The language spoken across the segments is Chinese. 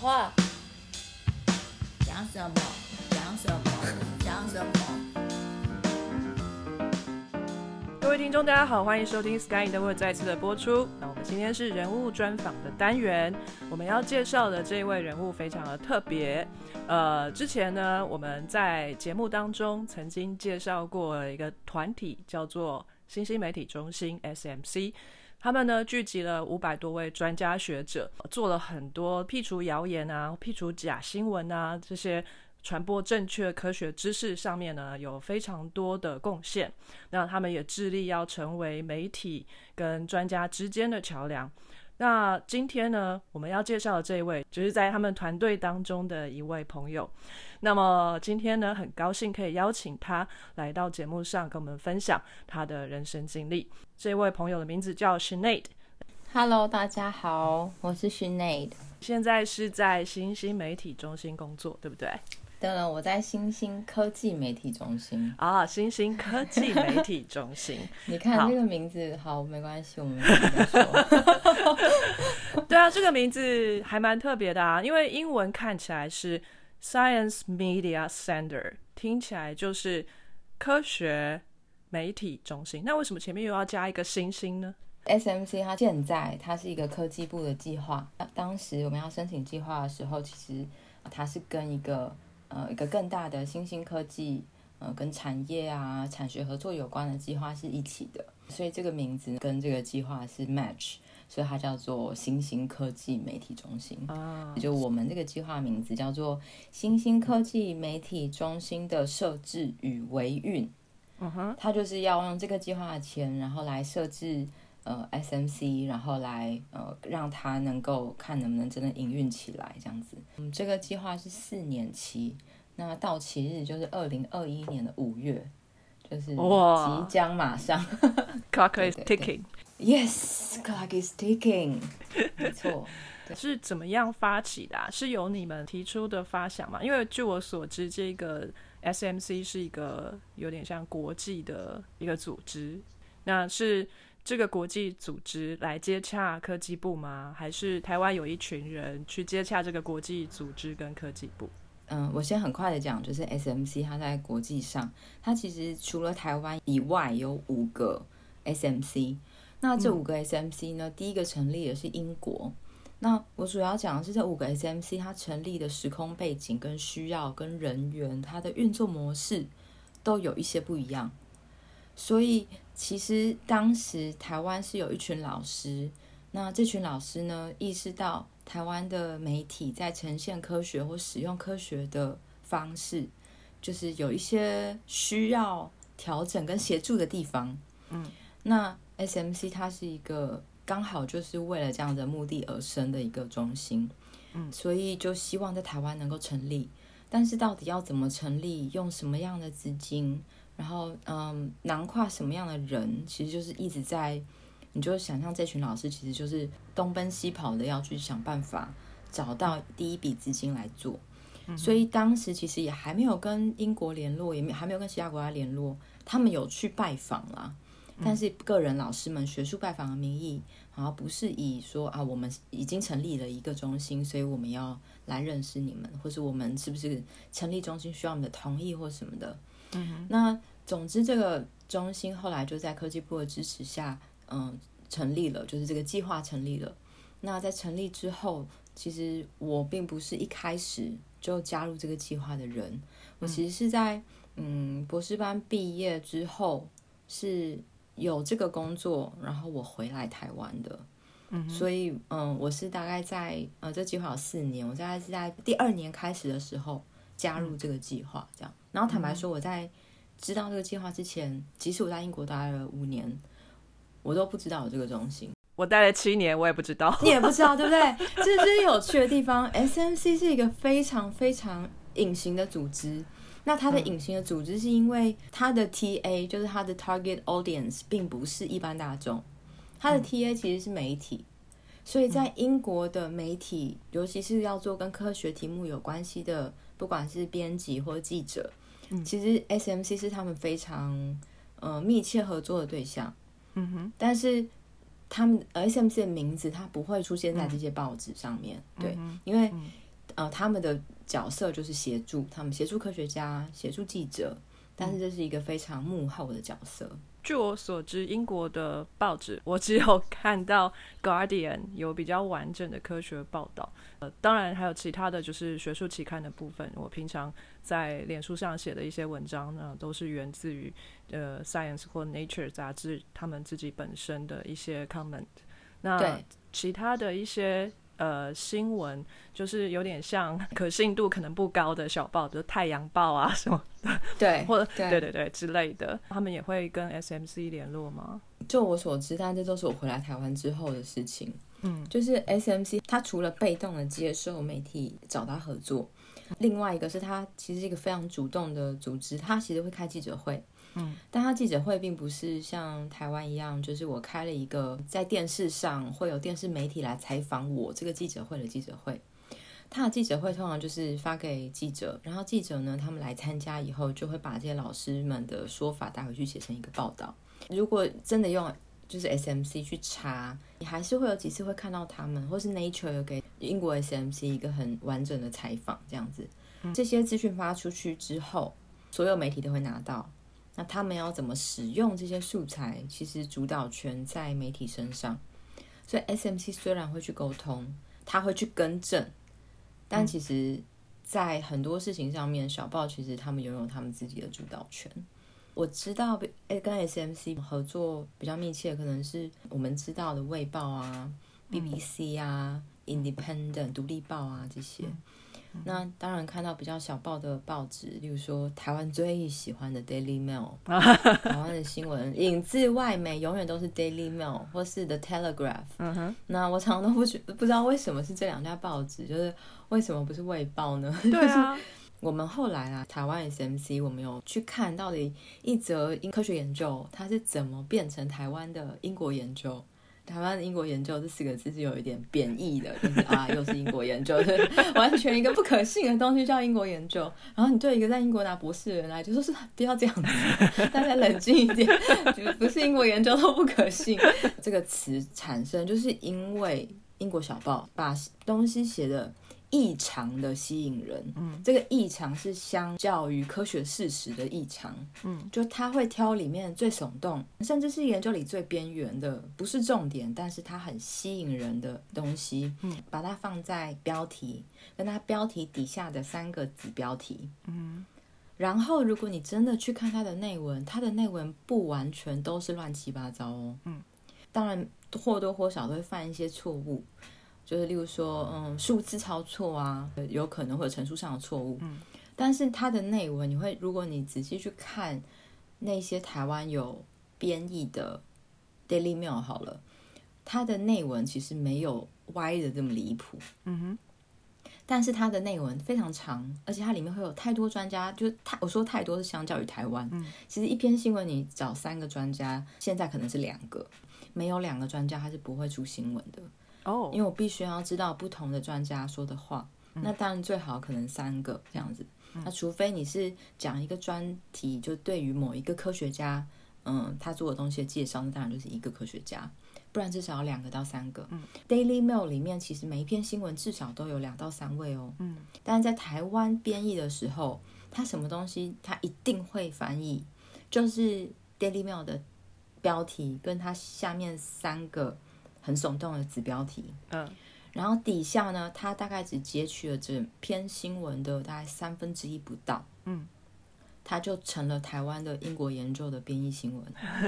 话，讲什么？讲什么？讲什么？各位听众，大家好，欢迎收听《Sky in the World》再次的播出。那我们今天是人物专访的单元，我们要介绍的这一位人物非常的特别。呃，之前呢，我们在节目当中曾经介绍过一个团体，叫做新兴媒体中心 （SMC）。他们呢聚集了五百多位专家学者，做了很多辟除谣言啊、辟除假新闻啊这些传播正确科学知识上面呢有非常多的贡献。那他们也致力要成为媒体跟专家之间的桥梁。那今天呢，我们要介绍的这一位，就是在他们团队当中的一位朋友。那么今天呢，很高兴可以邀请他来到节目上，跟我们分享他的人生经历。这位朋友的名字叫 Sinead。Hello，大家好，我是 Sinead，现在是在新兴媒体中心工作，对不对？当然，我在新兴科技媒体中心啊，新兴科技媒体中心。你看这个名字，好，没关系，我们 再说。对啊，这个名字还蛮特别的啊，因为英文看起来是 Science Media Center，听起来就是科学媒体中心。那为什么前面又要加一个星星呢？SMC 它现在它是一个科技部的计划，当时我们要申请计划的时候，其实它是跟一个。呃，一个更大的新兴科技，呃，跟产业啊、产学合作有关的计划是一起的，所以这个名字跟这个计划是 match，所以它叫做新兴科技媒体中心。啊，就我们这个计划名字叫做新兴科技媒体中心的设置与维运。嗯哼，它就是要用这个计划的钱，然后来设置。呃，SMC，然后来呃，让它能够看能不能真的营运起来这样子。嗯，这个计划是四年期，那到期日就是二零二一年的五月，就是即将马上。Clock is ticking. Yes, clock is ticking. 没错。是怎么样发起的？是由你们提出的发想吗？因为据我所知，这个 SMC 是一个有点像国际的一个组织，那是。这个国际组织来接洽科技部吗？还是台湾有一群人去接洽这个国际组织跟科技部？嗯，我先很快的讲，就是 SMC 它在国际上，它其实除了台湾以外有五个 SMC。那这五个 SMC 呢，第一个成立的是英国。那我主要讲的是这五个 SMC 它成立的时空背景跟需要跟人员，它的运作模式都有一些不一样，所以。其实当时台湾是有一群老师，那这群老师呢意识到台湾的媒体在呈现科学或使用科学的方式，就是有一些需要调整跟协助的地方。嗯，那 SMC 它是一个刚好就是为了这样的目的而生的一个中心，嗯，所以就希望在台湾能够成立，但是到底要怎么成立，用什么样的资金？然后，嗯，囊括什么样的人，其实就是一直在，你就想象这群老师其实就是东奔西跑的要去想办法找到第一笔资金来做。所以当时其实也还没有跟英国联络，也没还没有跟其他国家联络。他们有去拜访啦，但是个人老师们学术拜访的名义，然后不是以说啊，我们已经成立了一个中心，所以我们要来认识你们，或是我们是不是成立中心需要你的同意或什么的。嗯，那。总之，这个中心后来就在科技部的支持下，嗯，成立了，就是这个计划成立了。那在成立之后，其实我并不是一开始就加入这个计划的人，我其实是在嗯博士班毕业之后是有这个工作，然后我回来台湾的。嗯，所以嗯，我是大概在呃这计划有四年，我大概是在第二年开始的时候加入这个计划，这样。然后坦白说，我在知道这个计划之前，即使我在英国待了五年，我都不知道有这个中心。我待了七年，我也不知道。你也不知道，对不对？这是有趣的地方。SMC 是一个非常非常隐形的组织。那它的隐形的组织是因为它的 TA 就是它的 Target Audience 并不是一般大众，它的 TA 其实是媒体。所以在英国的媒体，尤其是要做跟科学题目有关系的，不管是编辑或记者。其实 SMC 是他们非常呃密切合作的对象，嗯哼，但是他们 SMC 的名字它不会出现在这些报纸上面，对，因为呃，他们的角色就是协助他们协助科学家、协助记者，但是这是一个非常幕后的角色。据我所知，英国的报纸我只有 看到《Guardian》有比较完整的科学报道，呃，当然还有其他的就是学术期刊的部分。我平常在脸书上写的一些文章呢，都是源自于呃《Science》或《Nature》杂志他们自己本身的一些 comment。那其他的一些。呃，新闻就是有点像可信度可能不高的小报，比如《太阳报》啊什么的，对，或者对对对之类的，他们也会跟 SMC 联络吗？就我所知，但这都是我回来台湾之后的事情。嗯，就是 SMC，它除了被动的接受媒体找他合作，另外一个是它其实是一个非常主动的组织，它其实会开记者会。嗯，但他记者会并不是像台湾一样，就是我开了一个在电视上会有电视媒体来采访我这个记者会的记者会。他的记者会通常就是发给记者，然后记者呢，他们来参加以后，就会把这些老师们的说法带回去写成一个报道。如果真的用就是 SMC 去查，你还是会有几次会看到他们，或是 Nature 有给英国 SMC 一个很完整的采访这样子。这些资讯发出去之后，所有媒体都会拿到。那他们要怎么使用这些素材？其实主导权在媒体身上。所以 SMC 虽然会去沟通，他会去更正，但其实，在很多事情上面，小报其实他们拥有他们自己的主导权。我知道，跟 SMC 合作比较密切，可能是我们知道的《卫报》啊、BBC 啊、Independent 独立报啊这些。那当然看到比较小报的报纸，例如说台湾最喜欢的 Daily Mail，台湾的新闻影自外媒，永远都是 Daily Mail 或是 The Telegraph。嗯哼。那我常常都不觉不知道为什么是这两家报纸，就是为什么不是卫报呢？对啊。我们后来啊，台湾 SMC 我们有去看到底一则英科学研究，它是怎么变成台湾的英国研究。台湾的英国研究这四个字是有一点贬义的，就是啊，又是英国研究，完全一个不可信的东西叫英国研究。然后你对一个在英国拿博士的人来就说是不要这样子，大家冷静一点，不是英国研究都不可信。这个词产生就是因为英国小报把东西写的。异常的吸引人，嗯，这个异常是相较于科学事实的异常，嗯，就他会挑里面最耸动，甚至是研究里最边缘的，不是重点，但是它很吸引人的东西，嗯，把它放在标题，跟它标题底下的三个子标题，嗯，然后如果你真的去看它的内文，它的内文不完全都是乱七八糟哦，嗯，当然或多或少都会犯一些错误。就是例如说，嗯，数字抄错啊，有可能会有陈述上的错误。嗯，但是它的内文，你会如果你仔细去看那些台湾有编译的 Daily Mail 好了，它的内文其实没有歪的这么离谱。嗯哼，但是它的内文非常长，而且它里面会有太多专家，就太我说太多是相较于台湾。嗯，其实一篇新闻你找三个专家，现在可能是两个，没有两个专家他是不会出新闻的。哦，因为我必须要知道不同的专家说的话，那当然最好可能三个这样子。那除非你是讲一个专题，就对于某一个科学家，嗯，他做的东西的介绍，那当然就是一个科学家，不然至少要两个到三个。嗯，Daily Mail 里面其实每一篇新闻至少都有两到三位哦。嗯，但是在台湾编译的时候，他什么东西他一定会翻译，就是 Daily Mail 的标题跟它下面三个。很耸动的子标题，嗯，然后底下呢，他大概只截取了整篇新闻的大概三分之一不到，嗯，他就成了台湾的英国研究的编译新闻。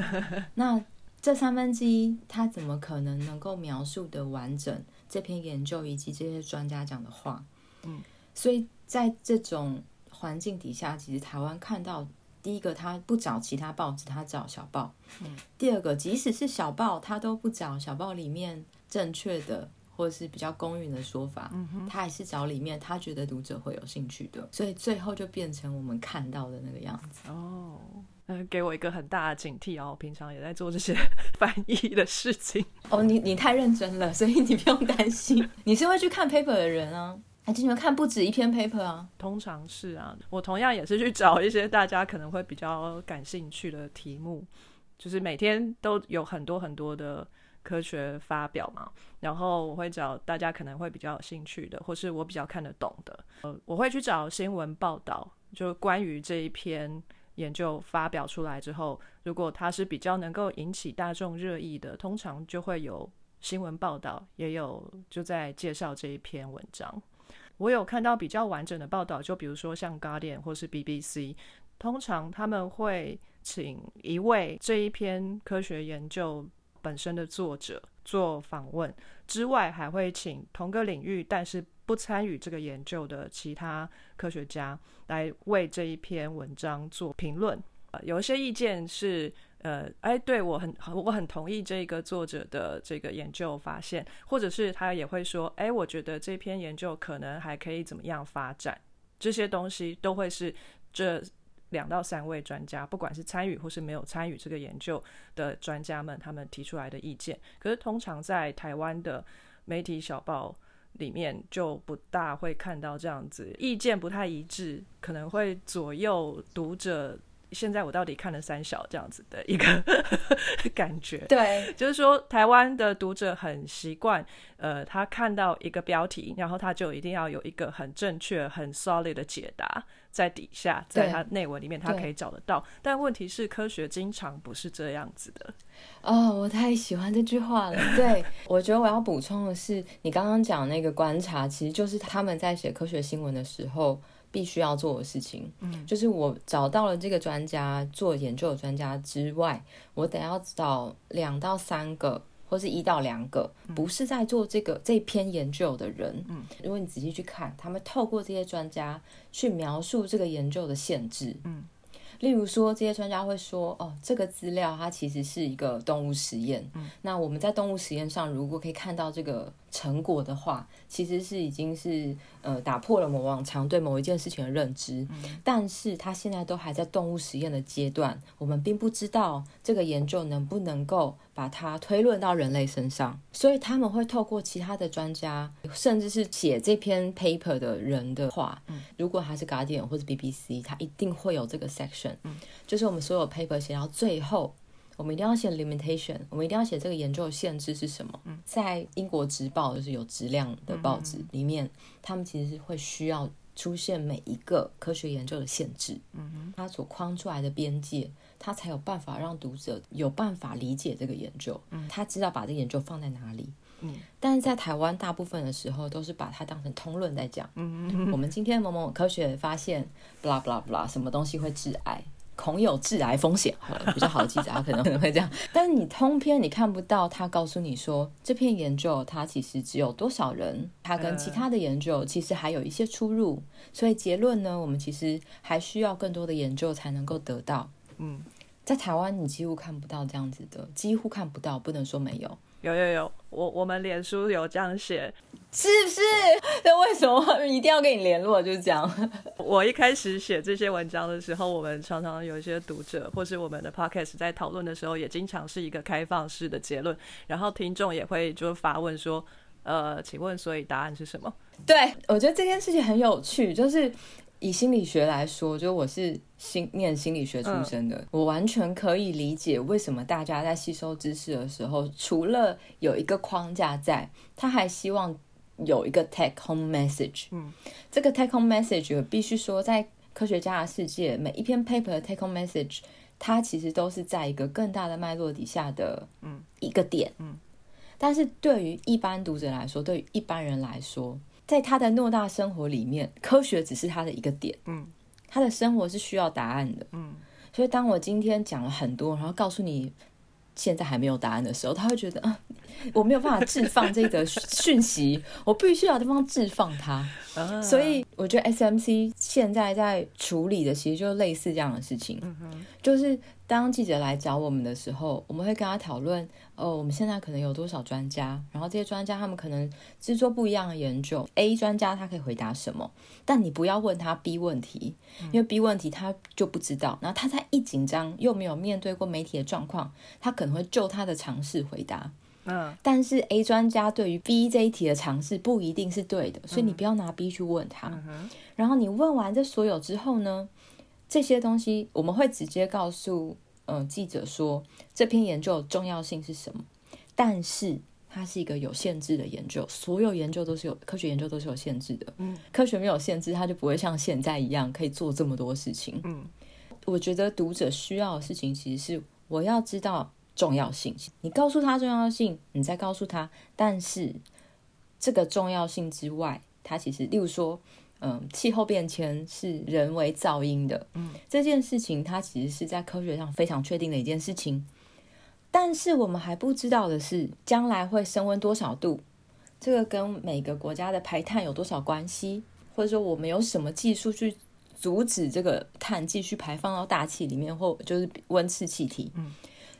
那这三分之一，他怎么可能能够描述的完整这篇研究以及这些专家讲的话？嗯，所以在这种环境底下，其实台湾看到。第一个，他不找其他报纸，他找小报。嗯。第二个，即使是小报，他都不找小报里面正确的或者是比较公允的说法。他还是找里面他觉得读者会有兴趣的，所以最后就变成我们看到的那个样子。哦，嗯，给我一个很大的警惕哦。我平常也在做这些翻译的事情。哦，你你太认真了，所以你不用担心。你是会去看 paper 的人啊。还经常看不止一篇 paper 啊，通常是啊，我同样也是去找一些大家可能会比较感兴趣的题目，就是每天都有很多很多的科学发表嘛，然后我会找大家可能会比较有兴趣的，或是我比较看得懂的，呃，我会去找新闻报道，就关于这一篇研究发表出来之后，如果它是比较能够引起大众热议的，通常就会有新闻报道，也有就在介绍这一篇文章。我有看到比较完整的报道，就比如说像 Guardian 或是 BBC，通常他们会请一位这一篇科学研究本身的作者做访问，之外还会请同个领域但是不参与这个研究的其他科学家来为这一篇文章做评论。有一些意见是。呃，哎，对我很我很同意这个作者的这个研究发现，或者是他也会说，哎，我觉得这篇研究可能还可以怎么样发展，这些东西都会是这两到三位专家，不管是参与或是没有参与这个研究的专家们，他们提出来的意见。可是通常在台湾的媒体小报里面，就不大会看到这样子意见不太一致，可能会左右读者。现在我到底看了三小这样子的一个 感觉，对，就是说台湾的读者很习惯，呃，他看到一个标题，然后他就一定要有一个很正确、很 solid 的解答在底下，在他内文里面他可以找得到。但问题是，科学经常不是这样子的。哦，我太喜欢这句话了。对，我觉得我要补充的是，你刚刚讲那个观察，其实就是他们在写科学新闻的时候。必须要做的事情，嗯，就是我找到了这个专家做研究的专家之外，我得要找两到三个，或是一到两个，不是在做这个这篇研究的人，嗯，如果你仔细去看，他们透过这些专家去描述这个研究的限制，嗯。例如说，这些专家会说：“哦，这个资料它其实是一个动物实验。那我们在动物实验上，如果可以看到这个成果的话，其实是已经是呃打破了某往常对某一件事情的认知。但是它现在都还在动物实验的阶段，我们并不知道这个研究能不能够。”把它推论到人类身上，所以他们会透过其他的专家，甚至是写这篇 paper 的人的话，嗯，如果他是 Guardian 或者 BBC，他一定会有这个 section，嗯，就是我们所有 paper 写到最后，我们一定要写 limitation，我们一定要写这个研究的限制是什么。嗯，在英国职报就是有质量的报纸里面，他们其实是会需要出现每一个科学研究的限制，它所框出来的边界。他才有办法让读者有办法理解这个研究，嗯，他知道把这个研究放在哪里，嗯，但是在台湾大部分的时候都是把它当成通论在讲，嗯。我们今天某某科学发现，blah blah blah，什么东西会致癌，恐有致癌风险，好了比较好的记载他可能可能会这样，但是你通篇你看不到他告诉你说这篇研究它其实只有多少人，它跟其他的研究其实还有一些出入，所以结论呢，我们其实还需要更多的研究才能够得到。嗯，在台湾你几乎看不到这样子的，几乎看不到，不能说没有。有有有，我我们脸书有这样写，是不是？那 为什么一定要跟你联络？就是这样。我一开始写这些文章的时候，我们常常有一些读者，或是我们的 podcast 在讨论的时候，也经常是一个开放式的结论，然后听众也会就发问说：“呃，请问，所以答案是什么？”对我觉得这件事情很有趣，就是。以心理学来说，就我是心念心理学出身的，我完全可以理解为什么大家在吸收知识的时候，除了有一个框架在，他还希望有一个 take home message。嗯，这个 take home message 必须说，在科学家的世界，每一篇 paper 的 take home message，它其实都是在一个更大的脉络底下的嗯一个点。嗯，但是对于一般读者来说，对于一般人来说。在他的诺大生活里面，科学只是他的一个点。嗯，他的生活是需要答案的。嗯，所以当我今天讲了很多，然后告诉你现在还没有答案的时候，他会觉得啊，我没有办法置放这个讯息，我必须要地方置放它。所以我觉得 S M C 现在在处理的，其实就类似这样的事情。嗯，就是当记者来找我们的时候，我们会跟他讨论。哦，我们现在可能有多少专家？然后这些专家他们可能制作不一样的研究。A 专家他可以回答什么？但你不要问他 B 问题，因为 B 问题他就不知道。然后他在一紧张又没有面对过媒体的状况，他可能会就他的尝试回答。嗯，但是 A 专家对于 B 这一题的尝试不一定是对的，所以你不要拿 B 去问他。然后你问完这所有之后呢，这些东西我们会直接告诉。嗯，记者说这篇研究的重要性是什么？但是它是一个有限制的研究，所有研究都是有科学研究都是有限制的。嗯，科学没有限制，它就不会像现在一样可以做这么多事情。嗯，我觉得读者需要的事情其实是我要知道重要性，你告诉他重要性，你再告诉他，但是这个重要性之外，它其实例如说。嗯，气候变迁是人为噪音的。嗯，这件事情它其实是在科学上非常确定的一件事情。但是我们还不知道的是，将来会升温多少度，这个跟每个国家的排碳有多少关系，或者说我们有什么技术去阻止这个碳继续排放到大气里面，或就是温室气体。嗯，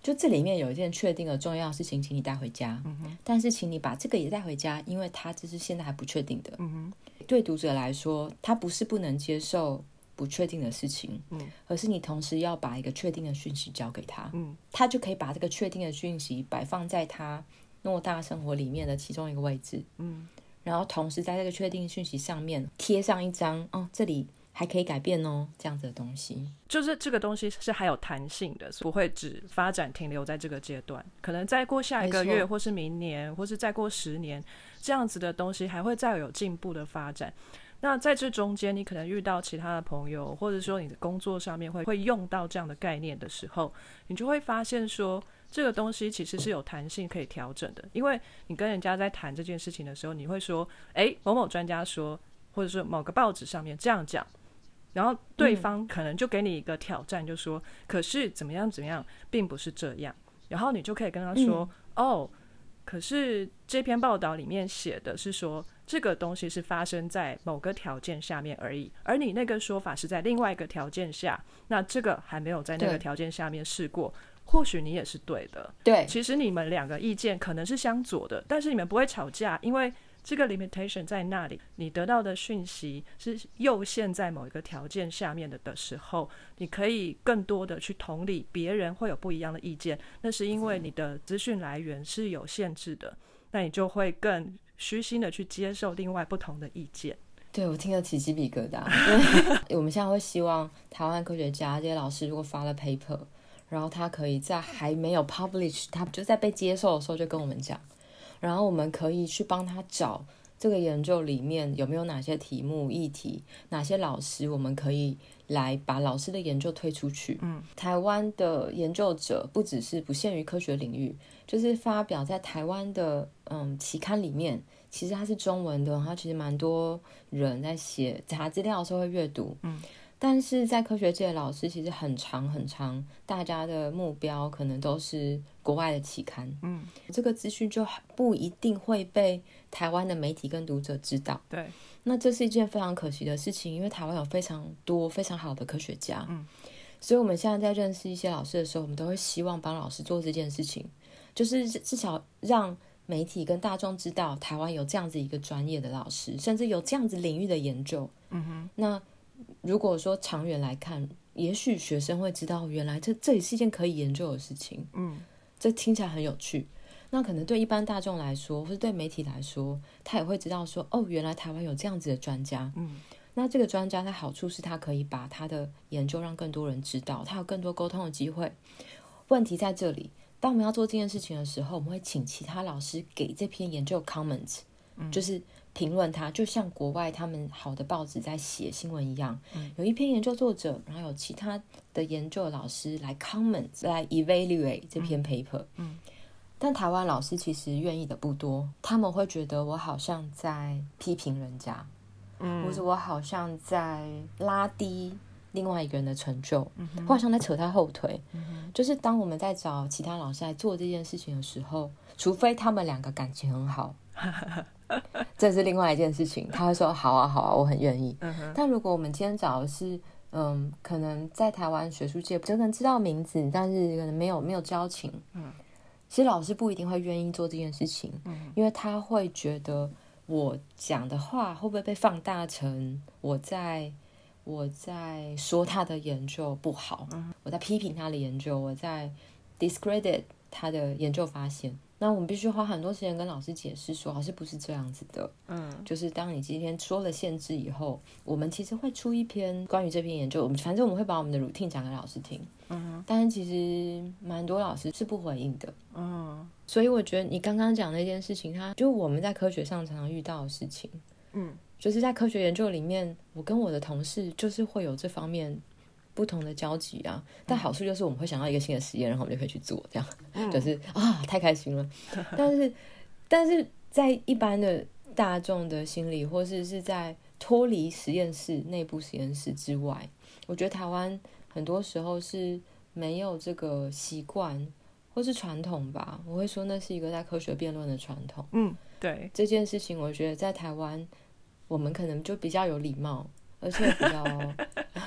就这里面有一件确定的重要事情，请你带回家。嗯哼，但是请你把这个也带回家，因为它这是现在还不确定的。嗯哼。对读者来说，他不是不能接受不确定的事情，嗯，而是你同时要把一个确定的讯息交给他，嗯，他就可以把这个确定的讯息摆放在他偌大生活里面的其中一个位置，嗯，然后同时在这个确定讯息上面贴上一张哦，这里还可以改变哦，这样子的东西，就是这个东西是还有弹性的，不会只发展停留在这个阶段，可能再过下一个月，或是明年，或是再过十年。这样子的东西还会再有进步的发展。那在这中间，你可能遇到其他的朋友，或者说你的工作上面会会用到这样的概念的时候，你就会发现说，这个东西其实是有弹性可以调整的。因为你跟人家在谈这件事情的时候，你会说，诶，某某专家说，或者是某个报纸上面这样讲，然后对方可能就给你一个挑战，就说，可是怎么样怎么样，并不是这样。然后你就可以跟他说，哦。可是这篇报道里面写的是说，这个东西是发生在某个条件下面而已，而你那个说法是在另外一个条件下，那这个还没有在那个条件下面试过，或许你也是对的。对，其实你们两个意见可能是相左的，但是你们不会吵架，因为。这个 limitation 在那里，你得到的讯息是又限在某一个条件下面的的时候，你可以更多的去同理别人会有不一样的意见，那是因为你的资讯来源是有限制的，那你就会更虚心的去接受另外不同的意见。对我听得起鸡皮疙瘩，因为我们现在会希望台湾科学家这些老师如果发了 paper，然后他可以在还没有 publish，他就在被接受的时候就跟我们讲。然后我们可以去帮他找这个研究里面有没有哪些题目议题，哪些老师我们可以来把老师的研究推出去。嗯，台湾的研究者不只是不限于科学领域，就是发表在台湾的嗯期刊里面，其实它是中文的，然后其实蛮多人在写查资料的时候会阅读。嗯。但是在科学界的老师其实很长很长，大家的目标可能都是国外的期刊，嗯，这个资讯就不一定会被台湾的媒体跟读者知道。对，那这是一件非常可惜的事情，因为台湾有非常多非常好的科学家，嗯，所以我们现在在认识一些老师的时候，我们都会希望帮老师做这件事情，就是至少让媒体跟大众知道台湾有这样子一个专业的老师，甚至有这样子领域的研究，嗯哼，那。如果说长远来看，也许学生会知道，原来这这也是一件可以研究的事情。嗯，这听起来很有趣。那可能对一般大众来说，或是对媒体来说，他也会知道说，哦，原来台湾有这样子的专家。嗯，那这个专家的好处是他可以把他的研究让更多人知道，他有更多沟通的机会。问题在这里，当我们要做这件事情的时候，我们会请其他老师给这篇研究 comments，就是。评论它，就像国外他们好的报纸在写新闻一样，有一篇研究作者，然后有其他的研究老师来 comment 来 evaluate 这篇 paper。嗯，但台湾老师其实愿意的不多，他们会觉得我好像在批评人家，嗯，或者我好像在拉低另外一个人的成就，嗯，我好像在扯他后腿。嗯，就是当我们在找其他老师来做这件事情的时候，除非他们两个感情很好。这是另外一件事情，他会说好啊好啊，我很愿意。但如果我们今天找的是，嗯，可能在台湾学术界可能知道名字，但是可能没有没有交情，嗯，其实老师不一定会愿意做这件事情，嗯，因为他会觉得我讲的话会不会被放大成我在我在说他的研究不好，嗯，我在批评他的研究，我在 discredit 他的研究发现。那我们必须花很多时间跟老师解释说，老师不是这样子的。嗯，就是当你今天说了限制以后，我们其实会出一篇关于这篇研究，我们反正我们会把我们的 routine 讲给老师听。嗯，但是其实蛮多老师是不回应的。嗯所以我觉得你刚刚讲那件事情，它就我们在科学上常常遇到的事情。嗯，就是在科学研究里面，我跟我的同事就是会有这方面不同的交集啊。但好处就是我们会想到一个新的实验，然后我们就可以去做，这样、就是啊，太开心了。但是，但是在一般的大众的心理，或是是在脱离实验室内部实验室之外，我觉得台湾很多时候是没有这个习惯或是传统吧。我会说那是一个在科学辩论的传统。嗯，对，这件事情，我觉得在台湾，我们可能就比较有礼貌，而且比较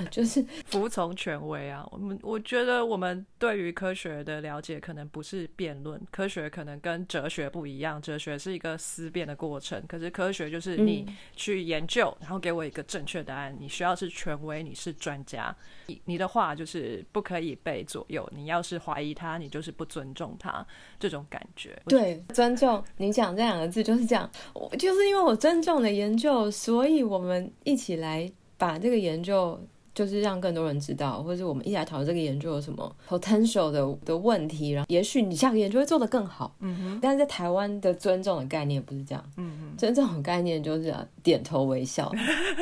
就是服从权威啊。我们我觉得我们对于科学的了解可能不是辩论，科学可能跟哲学不一样，哲学是一个思辨的过程，可是科学就是你去研究，然后给我一个正确答案。你需要是权威，你是专家，你你的话就是不可以被左右。你要是怀疑他，你就是不尊重他，这种感觉。对尊重。你讲这两个字就是这样，我就是因为我尊重的研究，所以我们一起来把这个研究。就是让更多人知道，或者我们一起来讨论这个研究有什么 potential 的的问题，然后也许你下个研究会做得更好。嗯哼，但是在台湾的尊重的概念不是这样，嗯哼，尊重的概念就是点头微笑，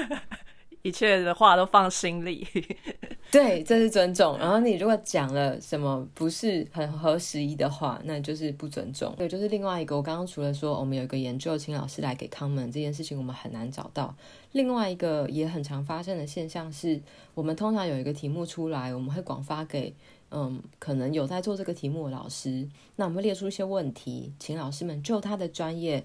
一切的话都放心里。对，这是尊重。然后你如果讲了什么不是很合时宜的话，那就是不尊重。对，就是另外一个。我刚刚除了说我们有一个研究，请老师来给 comment 这件事情，我们很难找到。另外一个也很常发生的现象是，我们通常有一个题目出来，我们会广发给嗯，可能有在做这个题目的老师，那我们会列出一些问题，请老师们就他的专业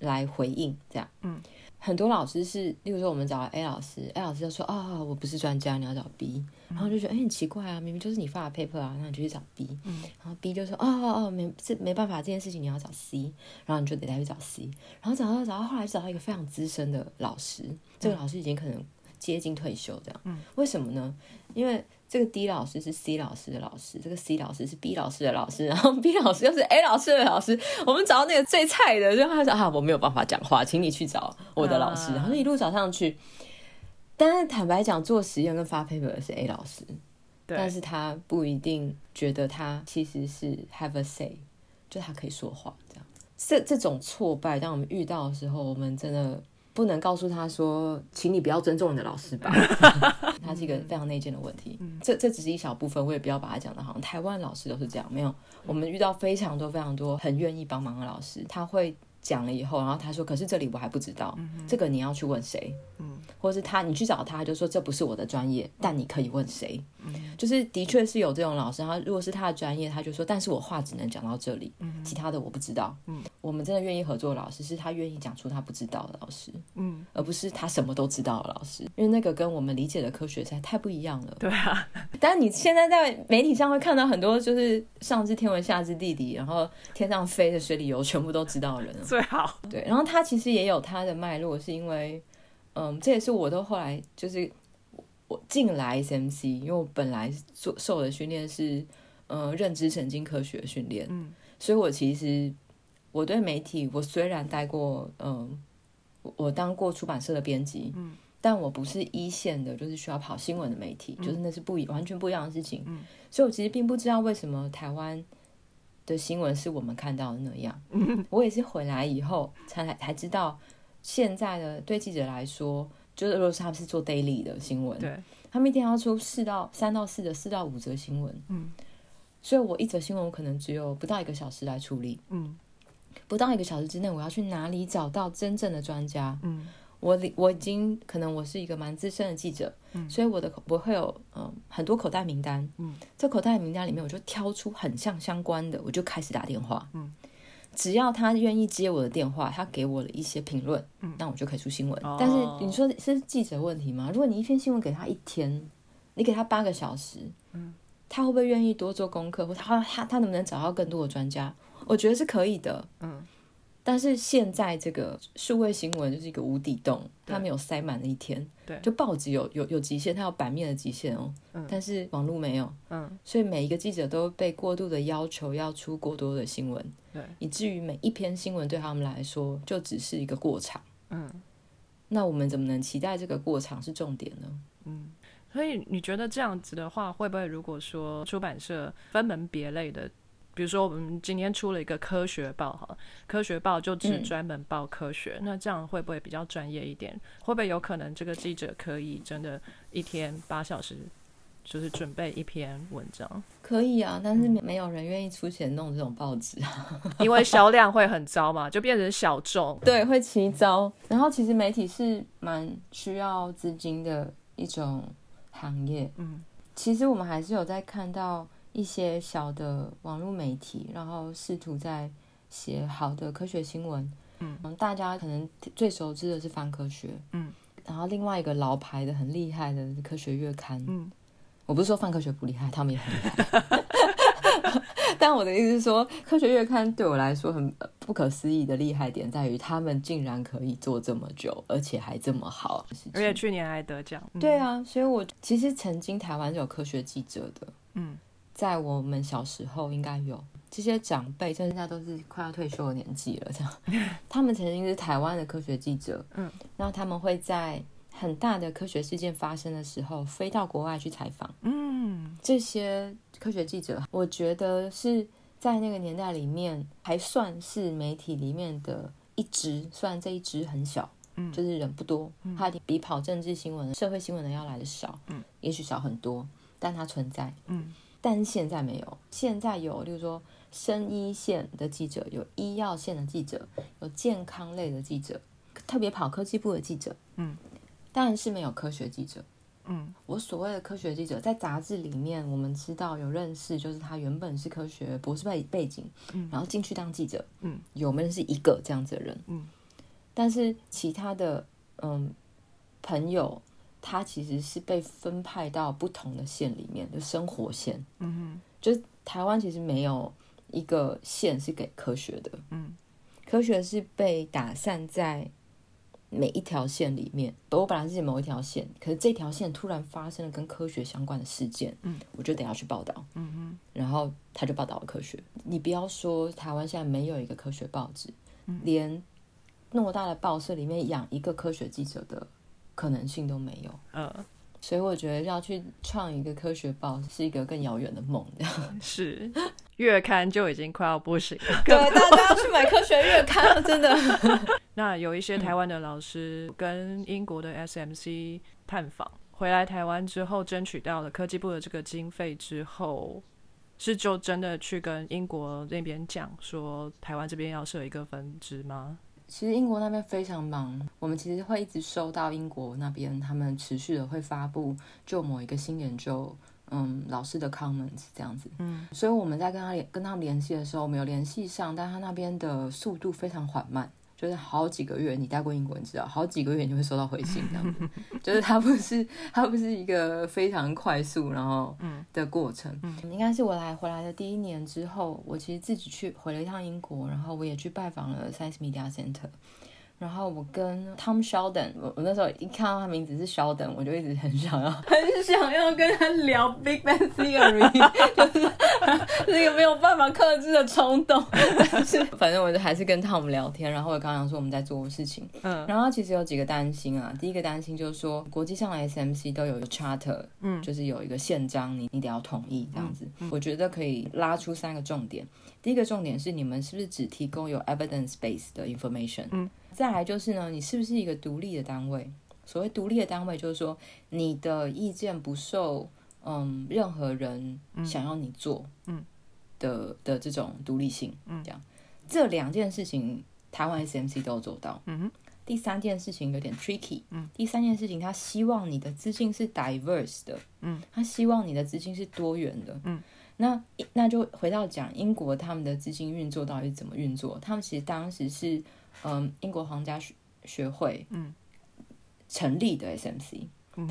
来回应，这样。嗯。很多老师是，例如说我们找 A 老师，A 老师就说啊、我不是专家，你要找 B，然后就觉得哎、很奇怪啊，明明就是你发的 paper 啊，那你就去找 B，、嗯。然后 B 就说哦哦哦，没这没办法，这件事情你要找 C，然后你就得再去找 C，然后找到找到后来找到一个非常资深的老师，这个老师已经可能接近退休这样，嗯。为什么呢？因为这个 D 老师是 C 老师的老师，这个 C 老师是 B 老师的老师，然后 B 老师又是 A 老师的老师。我们找到那个最菜的，就他说啊，我没有办法讲话，请你去找我的老师。啊然后就一路找上去。但是坦白讲，做实验跟发 paper 的是 A 老师，但，是他不一定觉得他其实是 have a say，就他可以说话这样。这这种挫败，当我们遇到的时候，我们真的不能告诉他说，请你不要尊重你的老师吧。它是一个非常内建的问题。这这只是一小部分，我也不要把它讲的好像台湾老师都是这样，没有。我们遇到非常多非常多很愿意帮忙的老师，他会讲了以后，然后他说：“可是这里我还不知道，这个你要去问谁？”嗯，或者是他你去找他，他就说这不是我的专业，但你可以问谁？就是的确是有这种老师，他如果是他的专业，他就说，但是我话只能讲到这里，其他的我不知道。嗯，我们真的愿意合作的老师，是他愿意讲出他不知道的老师，嗯，而不是他什么都知道的老师，因为那个跟我们理解的科学实在太不一样了。对啊，但你现在在媒体上会看到很多，就是上知天文下知地理，然后天上飞的水里游，全部都知道的人。最好。对，然后他其实也有他的脉络，是因为，嗯，这也是我都后来就是我我进来 SMC，因为我本来做受的训练是，呃，认知神经科学训练，嗯，所以我其实我对媒体，我虽然待过，嗯，我我当过出版社的编辑，嗯，但我不是一线的，就是需要跑新闻的媒体，就是那是不一完全不一样的事情，嗯，所以我其实并不知道为什么台湾。的新闻是我们看到的那样，我也是回来以后才才知道，现在的对记者来说，就是如果是他们是做 daily 的新闻，对，他们一天要出四到三到四的四到五则新闻，嗯，所以我一则新闻我可能只有不到一个小时来处理，嗯。不到一个小时之内，我要去哪里找到真正的专家？嗯。我我已经可能我是一个蛮资深的记者，嗯。所以我的我会有嗯很多口袋名单，嗯，这口袋名单里面我就挑出很像相关的，我就开始打电话，嗯，只要他愿意接我的电话，他给我了一些评论，嗯那我就可以出新闻。哦但是你说是记者问题吗？如果你一篇新闻给他一天，你给他八个小时，嗯，他会不会愿意多做功课，或他他他能不能找到更多的专家？我觉得是可以的，嗯，但是现在这个数位新闻就是一个无底洞，它没有塞满的一天。对，就报纸有有有极限，它有版面的极限哦。嗯。但是网络没有。嗯。所以每一个记者都被过度的要求要出过多的新闻。对。以至于每一篇新闻对他们来说就只是一个过场。嗯。那我们怎么能期待这个过场是重点呢？嗯。所以你觉得这样子的话，会不会如果说出版社分门别类的？比如说，我们今天出了一个科学报，哈，科学报就只专门报科学，那这样会不会比较专业一点？会不会有可能这个记者可以真的一天八小时，就是准备一篇文章？可以啊，但是没有人愿意出钱弄这种报纸啊，因为销量会很糟嘛，就变成小众，对，会奇糟。然后其实媒体是蛮需要资金的一种行业，嗯，其实我们还是有在看到。一些小的网络媒体，然后试图在写好的科学新闻。嗯，大家可能最熟知的是《翻科学》。嗯，然后另外一个老牌的很厉害的科学月刊。嗯，我不是说《翻科学》不厉害，他们也很厉害。但我的意思是说，科学月刊对我来说很不可思议的厉害点在于，他们竟然可以做这么久，而且还这么好。而且去年还得奖。对啊，所以我其实曾经台湾有科学记者的。嗯。在我们小时候，应该有这些长辈，现在都是快要退休的年纪了。这样，他们曾经是台湾的科学记者，嗯，然后他们会在很大的科学事件发生的时候，飞到国外去采访。嗯，这些科学记者，我觉得是在那个年代里面，还算是媒体里面的一支，虽然这一支很小，嗯，就是人不多，它比跑政治新闻、社会新闻的要来的少，嗯，也许少很多，但它存在，嗯。但是现在没有，现在有，例如说，生医线的记者，有医药线的记者，有健康类的记者，特别跑科技部的记者，嗯，但是没有科学记者，嗯，我所谓的科学记者，在杂志里面，我们知道有认识，就是他原本是科学博士背背景，嗯，然后进去当记者，嗯，有没有是一个这样子的人，嗯，但是其他的，嗯，朋友。他其实是被分派到不同的县里面，就生活线。嗯哼，就是台湾其实没有一个县是给科学的。嗯，科学是被打散在每一条线里面。我本来是某一条线，可是这条线突然发生了跟科学相关的事件，嗯，我就得要去报道。嗯哼，然后他就报道了科学。你不要说台湾现在没有一个科学报纸，连那么大的报社里面养一个科学记者的。可能性都没有，嗯，所以我觉得要去创一个科学报是一个更遥远的梦，是。月刊就已经快要不行了，对，大家要去买科学月刊，真的。那有一些台湾的老师跟英国的 SMC 探访回来台湾之后，争取到了科技部的这个经费之后，是就真的去跟英国那边讲说，台湾这边要设一个分支吗？其实英国那边非常忙，我们其实会一直收到英国那边他们持续的会发布就某一个新研究，嗯，老师的 comments 这样子，嗯，所以我们在跟他联跟他们联系的时候，没有联系上，但他那边的速度非常缓慢。就是好几个月，你待过英国，你知道，好几个月你会收到回信，这样子。就是它不是，它不是一个非常快速，然后的过程。嗯，应该是我来回来的第一年之后，我其实自己去回了一趟英国，然后我也去拜访了 Science Media Center。然后我跟 Tom Sheldon，我我那时候一看到他名字是 Sheldon，我就一直很想要，很想要跟他聊 Big Bang Theory，就是那个没有办法克制的冲动。但 是反正我就还是跟 Tom 聊天，然后我刚刚说我们在做事情，嗯，然后其实有几个担心啊。第一个担心就是说，国际上的 SMC 都有一个 charter，嗯，就是有一个宪章，你你得要同意这样子。我觉得可以拉出三个重点。第一个重点是你们是不是只提供有 evidence base 的 information？嗯。再来就是呢，你是不是一个独立的单位？所谓独立的单位，就是说你的意见不受嗯任何人想要你做嗯的的这种独立性嗯这样这两件事情，台湾 SMC 都做到嗯哼。第三件事情有点 tricky 嗯。第三件事情，他希望你的资金是 diverse 的嗯，他希望你的资金是多元的嗯。那那就回到讲英国他们的资金运作到底是怎么运作？他们其实当时是。嗯，英国皇家学学会嗯成立的 SMC，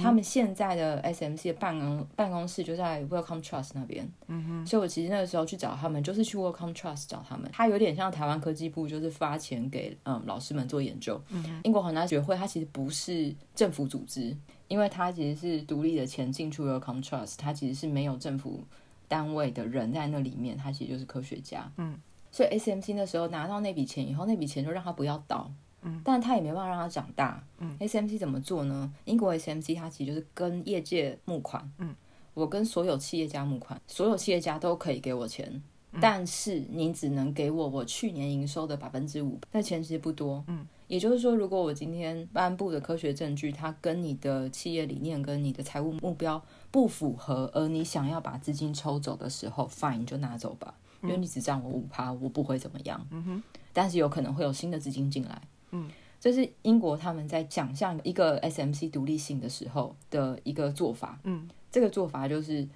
他们现在的 SMC 的办公办公室就在 Welcome Trust 那边，所以我其实那个时候去找他们，就是去 Welcome Trust 找他们。它有点像台湾科技部，就是发钱给嗯老师们做研究。英国皇家学会它其实不是政府组织，因为它其实是独立的钱进去 Welcome Trust，它其实是没有政府单位的人在那里面，他其实就是科学家。嗯，所以 SMC 那时候拿到那笔钱以后，那笔钱就让他不要倒。但他也没办法让他长大。嗯，SMC 怎么做呢？英国 SMC 它其实就是跟业界募款。嗯，我跟所有企业家募款，所有企业家都可以给我钱，但是你只能给我我去年营收的百分之五。那钱其实不多。嗯，也就是说，如果我今天颁布的科学证据，它跟你的企业理念跟你的财务目标不符合，而你想要把资金抽走的时候，fine 就拿走吧，因为你只占我五趴，我不会怎么样。嗯哼，但是有可能会有新的资金进来。嗯，这是英国他们在奖项一个 SMC 独立性的时候的一个做法。嗯，这个做法就是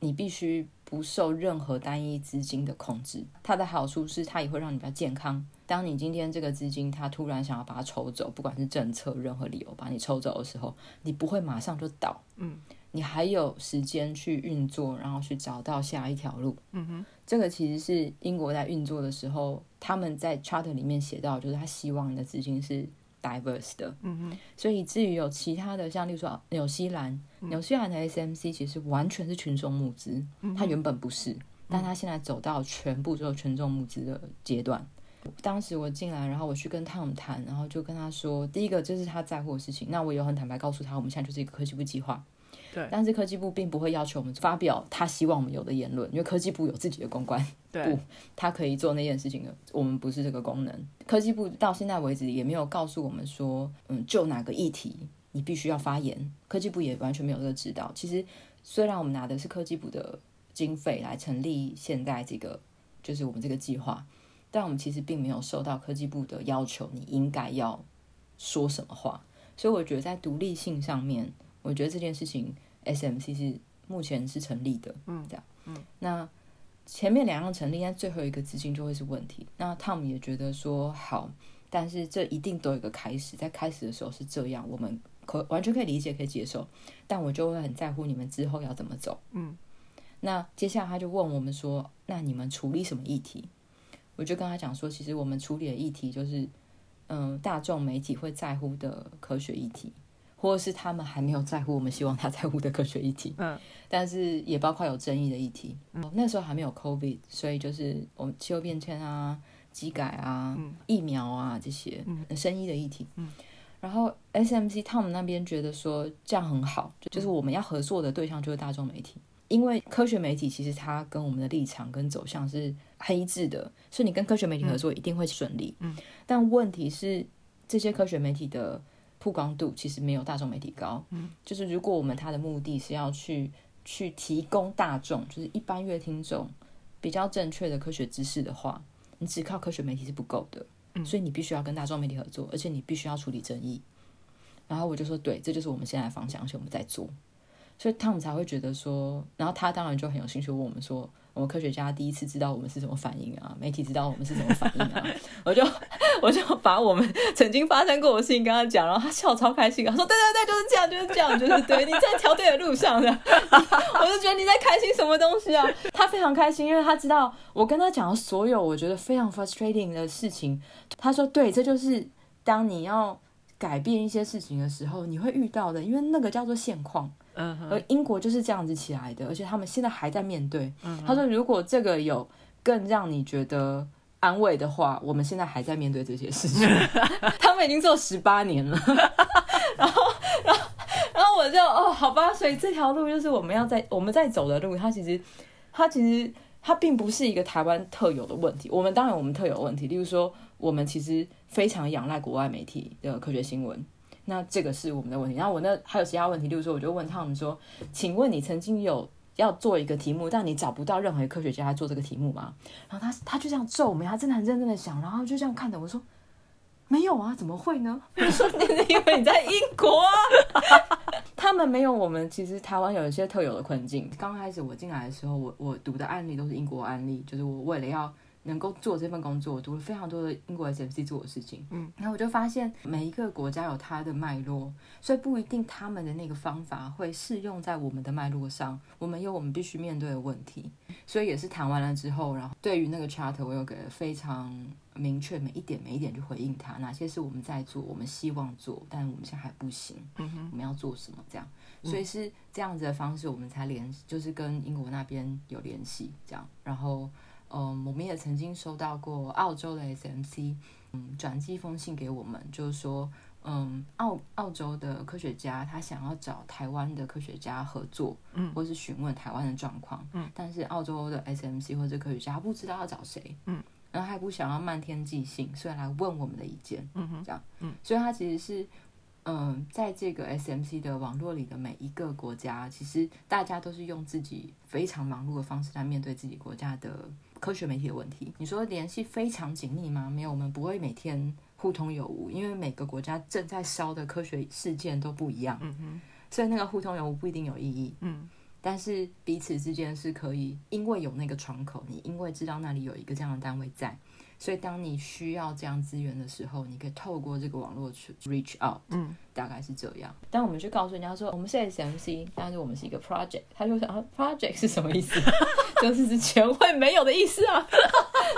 你必须不受任何单一资金的控制。它的好处是它也会让你比较健康。当你今天这个资金它突然想要把它抽走，不管是政策任何理由把你抽走的时候，你不会马上就倒。嗯。你还有时间去运作，然后去找到下一条路。嗯哼，这个其实是英国在运作的时候，他们在 charter 里面写到，就是他希望你的资金是 diverse 的。嗯哼，所以至于有其他的，像例如说纽西兰，纽西兰的 SMC 其实完全是群众募资，它原本不是，但他现在走到全部都有群众募资的阶段。当时我进来，然后我去跟他们谈，然后就跟他说，第一个就是他在乎的事情，那我有很坦白告诉他，我们现在就是一个科技部计划。对，但是科技部并不会要求我们发表他希望我们有的言论，因为科技部有自己的公关部，他可以做那件事情的。我们不是这个功能。科技部到现在为止也没有告诉我们说，嗯，就哪个议题你必须要发言。科技部也完全没有这个指导。其实虽然我们拿的是科技部的经费来成立现在这个就是我们这个计划，但我们其实并没有受到科技部的要求，你应该要说什么话。所以我觉得在独立性上面。我觉得这件事情，SMC 是目前是成立的，嗯，这样，嗯，那前面两样成立，但最后一个资金就会是问题。那 Tom 也觉得说好，但是这一定都有一个开始，在开始的时候是这样，我们可完全可以理解，可以接受，但我就会很在乎你们之后要怎么走，嗯。那接下来他就问我们说，那你们处理什么议题？我就跟他讲说，其实我们处理的议题就是，嗯，大众媒体会在乎的科学议题。或者是他们还没有在乎我们希望他在乎的科学议题，嗯，但是也包括有争议的议题。嗯，那时候还没有 COVID，所以就是我们气候变迁啊、机改啊、疫苗啊这些生意的议题。嗯，然后 SMC 他们那边觉得说这样很好，就是我们要合作的对象就是大众媒体，因为科学媒体其实它跟我们的立场跟走向是很一致的，所以你跟科学媒体合作一定会顺利。嗯，但问题是这些科学媒体的。曝光度其实没有大众媒体高，嗯，就是如果我们它的目的是要去去提供大众，就是一般乐听众比较正确的科学知识的话，你只靠科学媒体是不够的，嗯，所以你必须要跟大众媒体合作，而且你必须要处理争议。然后我就说，对，这就是我们现在的方向，而且我们在做，所以他们才会觉得说，然后他当然就很有兴趣问我们说。我们科学家第一次知道我们是什么反应啊，媒体知道我们是什么反应啊，我就 我就把我们 曾经发生过的事情跟他讲，然后他笑超开心，他说对对对，就是这样，就是这样，就是对，你在调对的路上的，我就觉得你在开心什么东西啊？他非常开心，因为他知道我跟他讲的所有我觉得非常 frustrating 的事情，他说对，这就是当你要改变一些事情的时候你会遇到的，因为那个叫做现况。嗯，而英国就是这样子起来的，而且他们现在还在面对。他说，如果这个有更让你觉得安慰的话，我们现在还在面对这些事情。他们已经做十八年了，然后，然后，然后我就哦，好吧，所以这条路就是我们要在我们在走的路。它其实，它其实它并不是一个台湾特有的问题。我们当然我们特有问题，例如说，我们其实非常仰赖国外媒体的科学新闻。那这个是我们的问题，然后我那还有其他问题，例如说，我就问他们说：“请问你曾经有要做一个题目，但你找不到任何科学家来做这个题目吗？”然后他他就这样皱眉，他真的很认真的想，然后就这样看着我说：“没有啊，怎么会呢？” 我说：“你因为你在英国啊，他们没有我们。其实台湾有一些特有的困境。刚开始我进来的时候，我我读的案例都是英国案例，就是我为了要能够做这份工作，我读了非常多的英国 SMC 做的事情，嗯，然后我就发现每一个国家有它的脉络，所以不一定他们的那个方法会适用在我们的脉络上，我们有我们必须面对的问题，所以也是谈完了之后，然后对于那个 charter 我有个非常明确每一点每一点去回应他，哪些是我们在做，我们希望做，但我们现在还不行，嗯哼，我们要做什么这样，所以是这样子的方式，我们才联，就是跟英国那边有联系这样，然后。嗯，我们也曾经收到过澳洲的 SMC，嗯，转寄一封信给我们，就是说，嗯，澳澳洲的科学家他想要找台湾的科学家合作，嗯，或是询问台湾的状况，嗯，但是澳洲的 SMC 或者科学家不知道要找谁，嗯，然后还不想要漫天寄信，所以来问我们的意见，嗯哼，这样，嗯，所以他其实是。嗯，在这个 SMC 的网络里的每一个国家，其实大家都是用自己非常忙碌的方式来面对自己国家的科学媒体的问题。你说联系非常紧密吗？没有，我们不会每天互通有无，因为每个国家正在烧的科学事件都不一样。嗯哼，所以那个互通有无不一定有意义。嗯，但是彼此之间是可以，因为有那个窗口，你因为知道那里有一个这样的单位在。所以，当你需要这样资源的时候，你可以透过这个网络去 reach out，嗯，大概是这样。当我们去告诉人家说我们是 SMC，但是我们是一个 project，他就想 project 是什么意思？就是是全会没有的意思啊。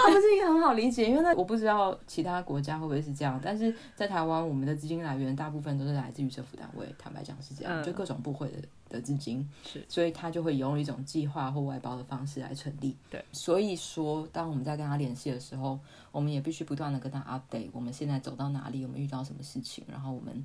他不是一个很好理解，因为呢，我不知道其他国家会不会是这样，但是在台湾，我们的资金来源大部分都是来自于政府单位，坦白讲是这样，就各种部会的。的资金是，所以他就会用一种计划或外包的方式来成立。对，所以说，当我们在跟他联系的时候，我们也必须不断的跟他 update，我们现在走到哪里，我们遇到什么事情，然后我们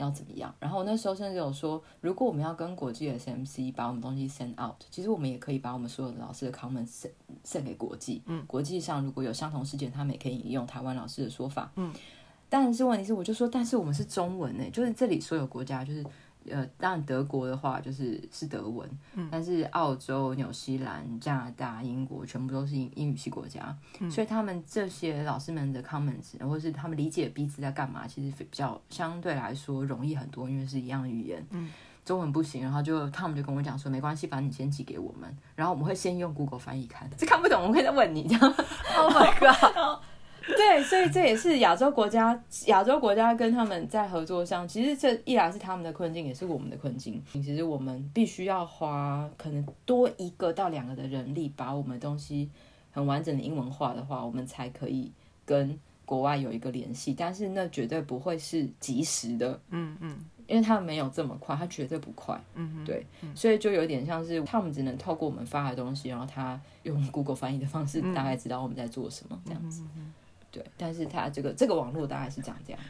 要怎么样。然后那时候甚至有说，如果我们要跟国际的 SMC 把我们东西 send out，其实我们也可以把我们所有的老师的 comments send 给国际。嗯，国际上如果有相同事件，他们也可以引用台湾老师的说法。嗯，但是问题是，我就说，但是我们是中文呢，就是这里所有国家就是。呃，当然德国的话就是是德文，但是澳洲、纽西兰、加拿大、英国全部都是英英语系国家，所以他们这些老师们的 comments，或者是他们理解彼此在干嘛，其实比较相对来说容易很多，因为是一样的语言。嗯，中文不行，然后就他们就跟我讲说，没关系，反正你先寄给我们，然后我们会先用 Google 翻译看，这看不懂，我们可以再问你，这样。Oh my god！对，所以这也是亚洲国家，亚洲国家跟他们在合作上，其实这一来是他们的困境，也是我们的困境。其实我们必须要花可能多一个到两个的人力，把我们东西很完整的英文化的话，我们才可以跟国外有一个联系。但是那绝对不会是及时的，嗯嗯，因为他们没有这么快，他绝对不快，嗯对，所以就有点像是他们只能透过我们发的东西，然后他用 Google 翻译的方式，大概知道我们在做什么这样子。对，但是它这个这个网络大概是长这样。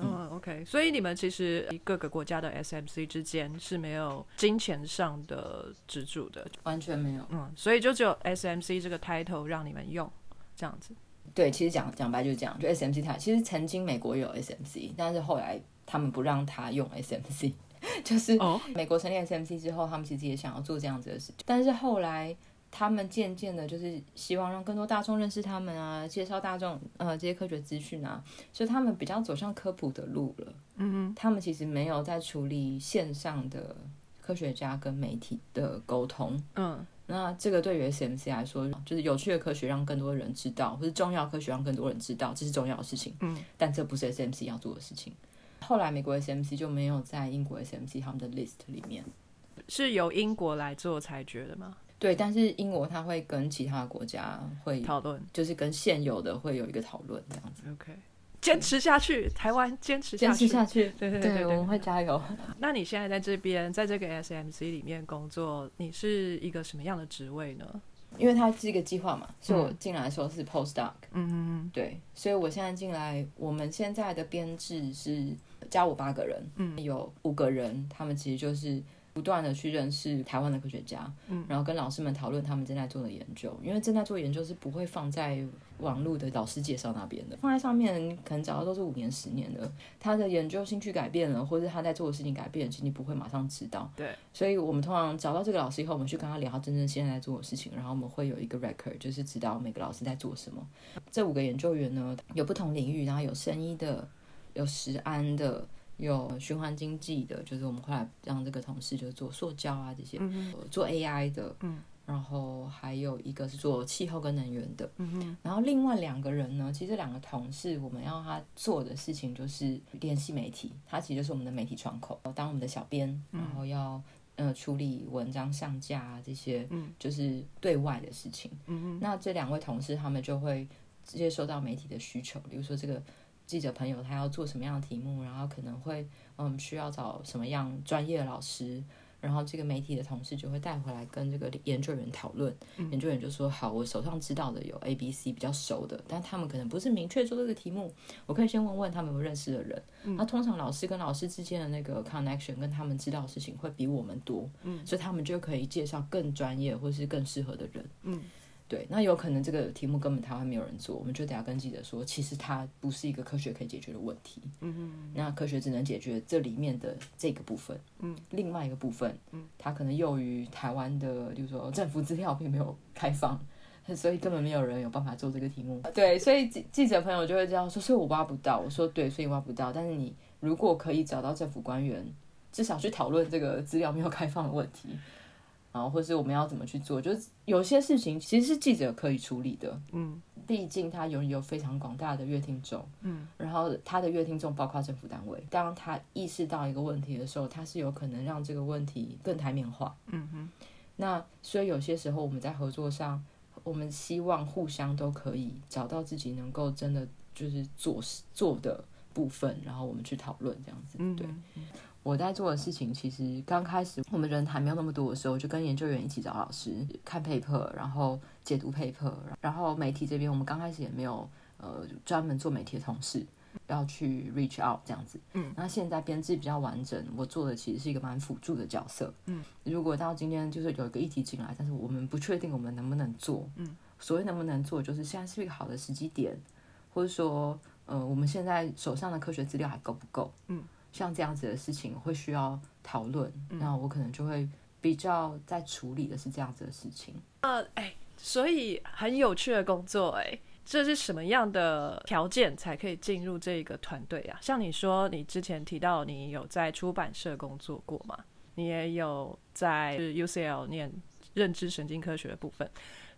嗯，OK，所以你们其实各个国家的 SMC 之间是没有金钱上的支柱的，完全没有。嗯，所以就只有 SMC 这个 title 让你们用这样子。对，其实讲讲白就是这样，就 SMC 它其实曾经美国有 SMC，但是后来他们不让他用 SMC，就是美国成立 SMC 之后，他们其实也想要做这样子的事情，但是后来。他们渐渐的，就是希望让更多大众认识他们啊，介绍大众呃这些科学资讯啊，所以他们比较走向科普的路了。嗯哼，他们其实没有在处理线上的科学家跟媒体的沟通。嗯，那这个对于 SMC 来说，就是有趣的科学让更多人知道，或是重要科学让更多人知道，这是重要的事情。嗯，但这不是 SMC 要做的事情。后来美国 SMC 就没有在英国 SMC 他们的 list 里面，是由英国来做裁决的吗？对，但是英国他会跟其他国家会讨论，就是跟现有的会有一个讨论这样子。OK，坚持下去，台湾坚持坚持下去，对对对，我们会加油。那你现在在这边，在这个 SMC 里面工作，你是一个什么样的职位呢？因为它是一个计划嘛，所以我进来的时候是 postdoc。嗯嗯嗯，对，所以我现在进来，我们现在的编制是加我八个人，嗯，有五个人，他们其实就是。不断的去认识台湾的科学家，嗯，然后跟老师们讨论他们正在做的研究，因为正在做研究是不会放在网络的老师介绍那边的，放在上面可能找到都是五年、十年的，他的研究兴趣改变了，或者他在做的事情改变，其实你不会马上知道。对，所以我们通常找到这个老师以后，我们去跟他聊他真正现在在做的事情，然后我们会有一个 record，就是知道每个老师在做什么。这五个研究员呢，有不同领域，然后有生医的，有食安的。有循环经济的，就是我们后来让这个同事就做塑胶啊这些，做 AI 的，然后还有一个是做气候跟能源的，然后另外两个人呢，其实这两个同事我们要他做的事情就是联系媒体，他其实就是我们的媒体窗口，当我们的小编，然后要呃处理文章上架啊这些，嗯。就是对外的事情。那这两位同事他们就会直接收到媒体的需求，比如说这个记者朋友他要做什么样的题目，然后可能会嗯需要找什么样专业的老师。然后这个媒体的同事就会带回来跟这个研究员讨论，研究员就说：“好，我手上知道的有 A、B、C 比较熟的，但他们可能不是明确做这个题目，我可以先问问他们有认识的人。那通常老师跟老师之间的那个 connection 跟他们知道的事情会比我们多，嗯，所以他们就可以介绍更专业或是更适合的人，嗯。”对，那有可能这个题目根本台湾没有人做，我们就得要跟记者说，其实它不是一个科学可以解决的问题。嗯哼，那科学只能解决这里面的这个部分。嗯，另外一个部分，嗯，它可能由于台湾的，就是说政府资料并没有开放，所以根本没有人有办法做这个题目。对，所以记记者朋友就会这样说，所以我挖不到。我说对，所以挖不到。但是你如果可以找到政府官员，至少去讨论这个资料没有开放的问题。然后，或是我们要怎么去做？就是有些事情其实是记者可以处理的，嗯，毕竟他拥有非常广大的乐听众，嗯，然后他的乐听众包括政府单位，当他意识到一个问题的时候，他是有可能让这个问题更台面化，嗯哼，那所以有些时候我们在合作上，我们希望互相都可以找到自己能够真的就是做做的部分，然后我们去讨论这样子，嗯，对。我在做的事情，其实刚开始我们人还没有那么多的时候，就跟研究员一起找老师看 paper，然后解读 paper，然后媒体这边我们刚开始也没有呃专门做媒体的同事要去 reach out 这样子。嗯，那现在编制比较完整，我做的其实是一个蛮辅助的角色。嗯，如果到今天就是有一个议题进来，但是我们不确定我们能不能做。嗯，所谓能不能做，就是现在是一个好的时机点，或者说呃我们现在手上的科学资料还够不够？嗯。像这样子的事情会需要讨论，那我可能就会比较在处理的是这样子的事情。呃，哎，所以很有趣的工作，哎，这是什么样的条件才可以进入这个团队啊？像你说，你之前提到你有在出版社工作过嘛？你也有在 UCL 念认知神经科学的部分，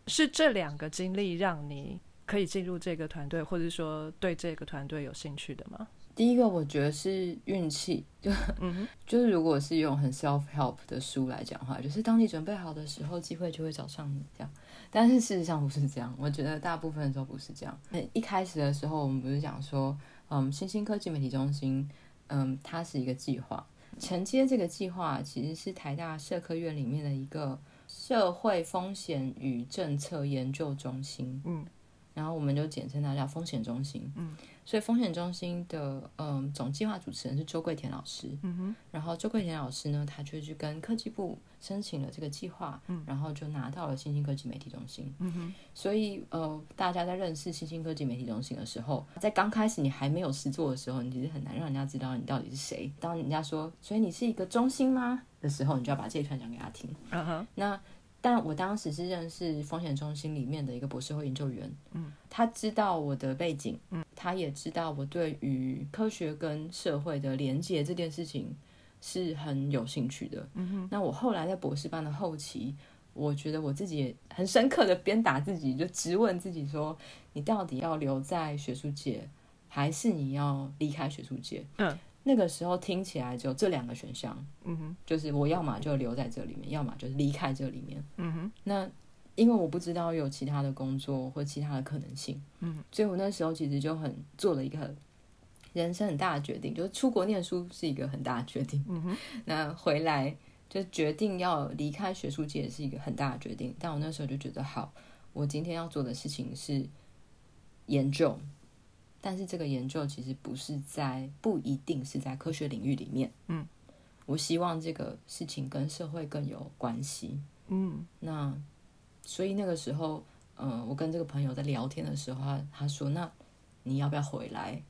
是这两个经历让你可以进入这个团队，或者说对这个团队有兴趣的吗？第一个我觉得是运气，就 就是如果是用很 self help 的书来讲话，就是当你准备好的时候，机会就会找上你这样。但是事实上不是这样，我觉得大部分的时候不是这样。一开始的时候，我们不是讲说，嗯，新兴科技媒体中心，嗯，它是一个计划，承接这个计划其实是台大社科院里面的一个社会风险与政策研究中心，嗯，然后我们就简称它叫风险中心，嗯。所以风险中心的嗯总计划主持人是周桂田老师，嗯哼，然后周桂田老师呢，他就去跟科技部申请了这个计划，嗯，然后就拿到了新兴科技媒体中心，嗯哼，所以呃，大家在认识新兴科技媒体中心的时候，在刚开始你还没有实做的时候，你其实很难让人家知道你到底是谁。当人家说，所以你是一个中心吗？的时候，你就要把这一串讲给他听，嗯哼，那。但我当时是认识风险中心里面的一个博士后研究员，嗯，他知道我的背景，嗯，他也知道我对于科学跟社会的连接这件事情是很有兴趣的，嗯哼。那我后来在博士班的后期，我觉得我自己也很深刻的鞭打自己，就直问自己说：你到底要留在学术界，还是你要离开学术界？嗯。那个时候听起来只有这两个选项，嗯哼，就是我要么就留在这里面，要么就是离开这里面，嗯哼。那因为我不知道有其他的工作或其他的可能性，嗯，所以我那时候其实就很做了一个人生很大的决定，就是出国念书是一个很大的决定，嗯哼。那回来就决定要离开学术界是一个很大的决定，但我那时候就觉得好，我今天要做的事情是研究。但是这个研究其实不是在，不一定是在科学领域里面。嗯，我希望这个事情跟社会更有关系。嗯，那所以那个时候，嗯，我跟这个朋友在聊天的时候，他他说：“那你要不要回来？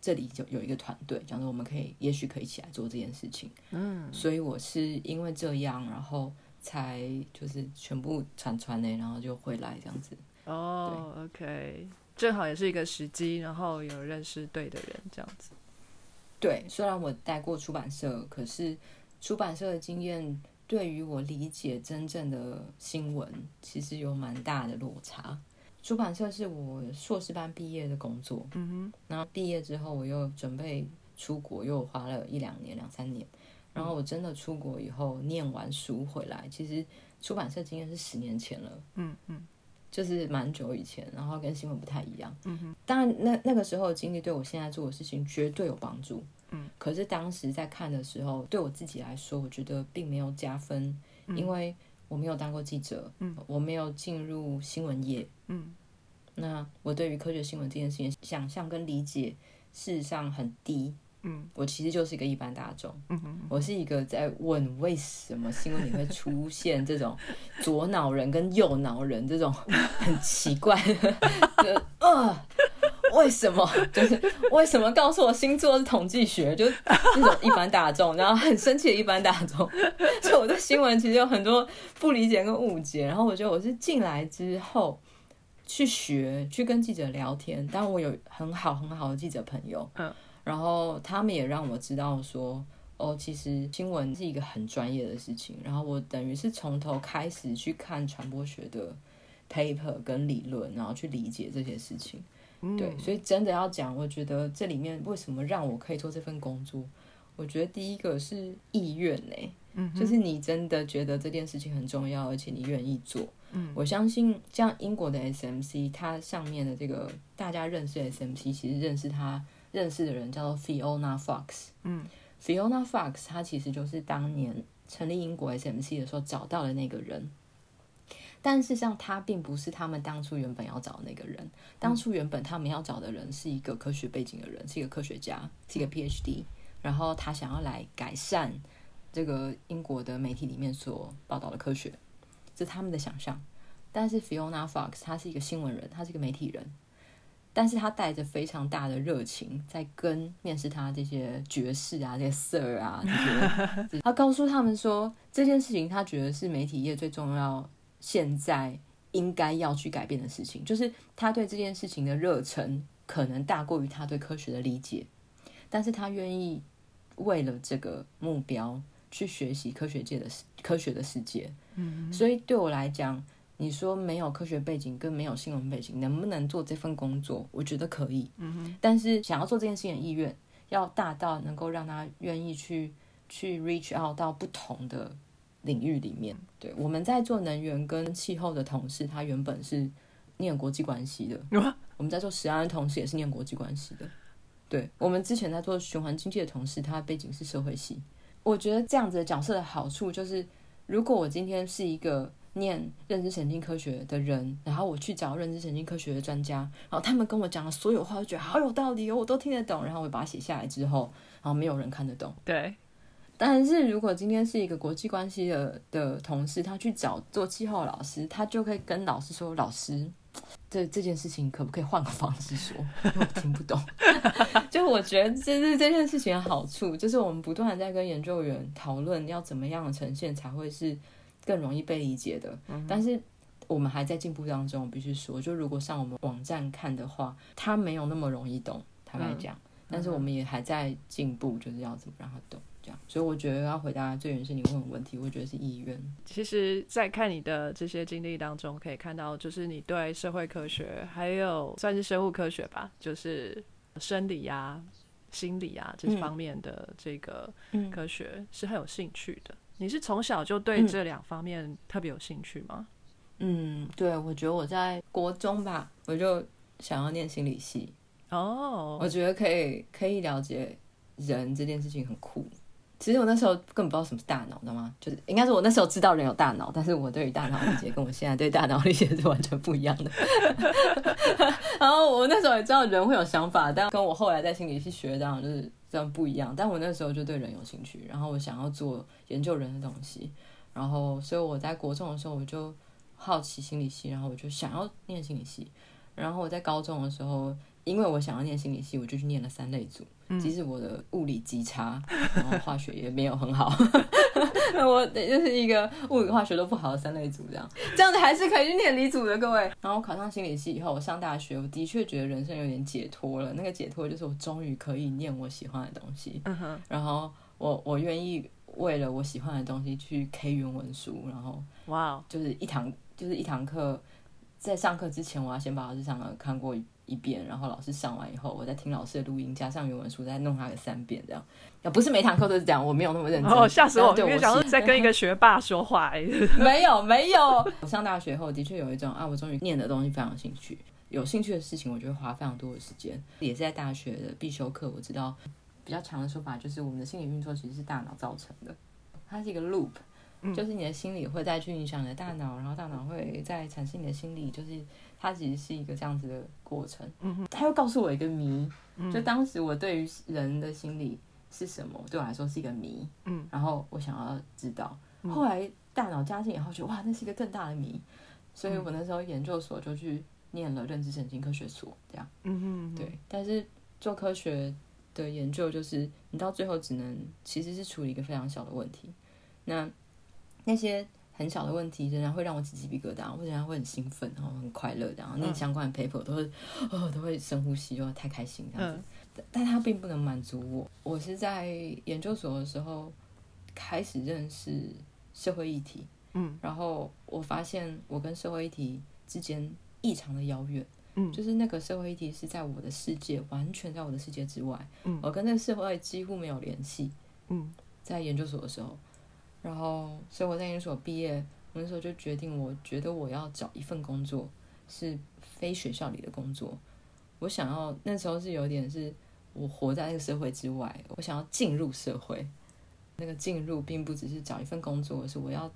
这里就有一个团队，讲说我们可以，也许可以一起来做这件事情。”嗯，所以我是因为这样，然后才就是全部传传呢，然后就回来这样子。哦，OK。正好也是一个时机，然后有认识对的人，这样子。对，虽然我待过出版社，可是出版社的经验对于我理解真正的新闻，其实有蛮大的落差。出版社是我硕士班毕业的工作，嗯哼，然后毕业之后我又准备出国，又花了一两年、两三年。然后我真的出国以后，念完书回来，其实出版社经验是十年前了，嗯嗯就是蛮久以前，然后跟新闻不太一样。嗯哼，当然那那个时候的经历对我现在做的事情绝对有帮助。嗯，可是当时在看的时候，对我自己来说，我觉得并没有加分，嗯因为我没有当过记者，嗯，我没有进入新闻业，嗯那我对于科学新闻这件事情想象跟理解，事实上很低。嗯，我其实就是一个一般大众，嗯哼，我是一个在问为什么新闻里会出现这种 左脑人跟右脑人这种很奇怪的，就呃，为什么？就是为什么告诉我星座是统计学？就那种一般大众，然后很生气的一般大众，所以我对新闻其实有很多不理解跟误解。然后我觉得我是进来之后去学，去跟记者聊天，当然我有很好很好的记者朋友，嗯，然后他们也让我知道说。哦，其实新闻是一个很专业的事情，然后我等于是从头开始去看传播学的 paper 跟理论，然后去理解这些事情。嗯对，所以真的要讲，我觉得这里面为什么让我可以做这份工作，我觉得第一个是意愿呢、嗯就是你真的觉得这件事情很重要，而且你愿意做。嗯，我相信像英国的 SMC，它上面的这个大家认识的 SMC，其实认识他认识的人叫做 Fiona Fox。嗯 Fiona Fox，她其实就是当年成立英国 SMC 的时候找到的那个人。但事实上，他并不是他们当初原本要找的那个人。当初原本他们要找的人是一个科学背景的人，是一个科学家，是一个 PhD。然后他想要来改善这个英国的媒体里面所报道的科学，这是他们的想象。但是 Fiona Fox 她是一个新闻人，她是一个媒体人，但是他带着非常大的热情，在跟面试他这些爵士啊、这些 Sir 啊这些，他告诉他们说这件事情，他觉得是媒体业最重要，现在应该要去改变的事情，就是他对这件事情的热忱可能大过于他对科学的理解，但是他愿意为了这个目标去学习科学界的科学的世界。嗯所以对我来讲，你说没有科学背景跟没有新闻背景，能不能做这份工作？我觉得可以。嗯哼，但是想要做这件事情的意愿要大到能够让他愿意去去 reach out 到不同的领域里面。对，我们在做能源跟气候的同事，他原本是念国际关系的。我们在做食安的同事也是念国际关系的。对，我们之前在做循环经济的同事，他背景是社会系。我觉得这样子的角色的好处就是，如果我今天是一个念认知神经科学的人，然后我去找认知神经科学的专家，然后他们跟我讲的所有话，我觉得好有道理哦，我都听得懂，然后我把它写下来之后，然后没有人看得懂。对，但是如果今天是一个国际关系的的同事，他去找做气候老师，他就可以跟老师说：“老师，这这件事情可不可以换个方式说？因为我听不懂。”就我觉得这是这件事情的好处，就是我们不断的在跟研究员讨论要怎么样的呈现才会是更容易被理解的。但是我们还在进步当中，我必须说，就如果上我们网站看的话，它没有那么容易懂，坦白讲。但是我们也还在进步，就是要怎么让他懂。这样，所以我觉得要回答最原始你问的问题，我觉得是意愿。其实，在看你的这些经历当中，可以看到，就是你对社会科学还有算是生物科学吧，就是生理啊、心理啊这方面的这个嗯科学是很有兴趣的。你是从小就对嗯这两方面特别有兴趣吗？嗯，对，我觉得我在国中吧，我就想要念心理系，哦，我觉得可以可以了解人这件事情很酷。其实我那时候根本不知道什么是大脑，知道吗？就是应该是我那时候知道人有大脑，但是我对于大脑理解跟我现在对大脑理解是完全不一样的。然后我那时候也知道人会有想法，但跟我后来在心理系学的就是这样不一样。但我那时候就对人有兴趣，然后我想要做研究人的东西，然后所以我在国中的时候我就好奇心理系，然后我就想要念心理系。然后我在高中的时候，因为我想要念心理系，我就去念了三类组。即使我的物理极差，然后化学也没有很好，我就是一个物理化学都不好的三类组，这样这样子还是可以去念理组的，各位。然后考上心理系以后，我上大学，我的确觉得人生有点解脱了。那个解脱就是我终于可以念我喜欢的东西，嗯哼，然后我我愿意为了我喜欢的东西去 K 原文书，然后哇哦，就是一堂就是一堂课，在上课之前我要先把老师上课看过一一遍，然后老师上完以后，我再听老师的录音，加上原文书，再弄它个三遍这样。啊，不是每堂课都是这样，我没有那么认真。哦，吓死我！对我想说喜在跟一个学霸说话、哎 没有没有。我上大学后的确有一种啊，我终于念的东西非常有兴趣，有兴趣的事情，我就会花非常多的时间。也是在大学的必修课，我知道比较长的说法就是我们的心理运作其实是大脑造成的，它是一个 loop，、就是你的心理会再去影响你的大脑，然后大脑会再产生你的心理，就是它其实是一个这样子的过程。嗯它又告诉我一个谜，就当时我对于人的心理是什么，对我来说是一个谜。嗯，然后我想要知道，后来大脑加进以后，觉得哇，那是一个更大的谜，所以我那时候研究所就去念了认知神经科学所，这样。嗯哼，对，但是做科学的研究，就是你到最后只能其实是处理一个非常小的问题。那那些很小的问题，仍然会让我起鸡皮疙瘩，我仍然会很兴奋，然后很快乐，然后念相关的 paper 都会哦都会深呼吸，就太开心这样子。但但它并不能满足我。我是在研究所的时候开始认识社会议题，嗯，然后我发现我跟社会议题之间异常的遥远。嗯就是那个社会议题是在我的世界，完全在我的世界之外。嗯我跟那个社会几乎没有联系。嗯，在研究所的时候，然后所以我在研究所毕业，我那时候就决定，我觉得我要找一份工作是非学校里的工作。我想要那时候是有点是我活在那个社会之外，我想要进入社会。那个进入并不只是找一份工作，而是我要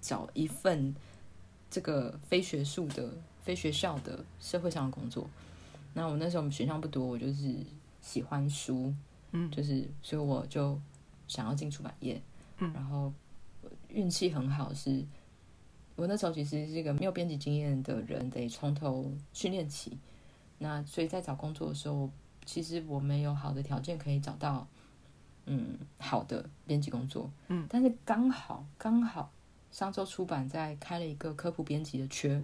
找一份这个非学术的、非学校的社会上的工作。那我那时候我们选项不多，我就是喜欢书，嗯，就是所以我就想要进出版业，嗯，然后运气很好是，我那时候其实是一个没有编辑经验的人，得从头训练起。那所以在找工作的时候，其实我没有好的条件可以找到，嗯，好的编辑工作，嗯，但是刚好刚好商周出版在开了一个科普编辑的缺，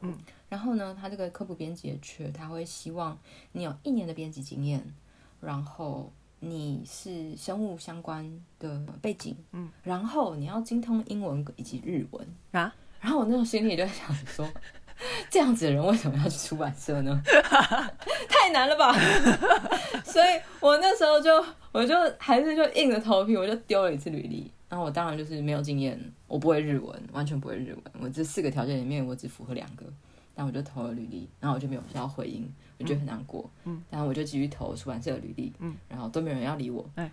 嗯，然后呢，他这个科普编辑的缺，他会希望你有一年的编辑经验，然后你是生物相关的背景，嗯，然后你要精通英文以及日文啊，然后我那时候心里就在想说。这样子的人为什么要去出版社呢？太难了吧！所以我那时候就我就还是就硬着头皮，我就丢了一次履历。然后我当然就是没有经验，我不会日文，完全不会日文。我这四个条件里面，我只符合两个，但我就投了履历，然后我就没有收到回音，我觉得很难过。嗯，然后我就继续投出版社的履历，嗯，然后都没有人要理我。哎，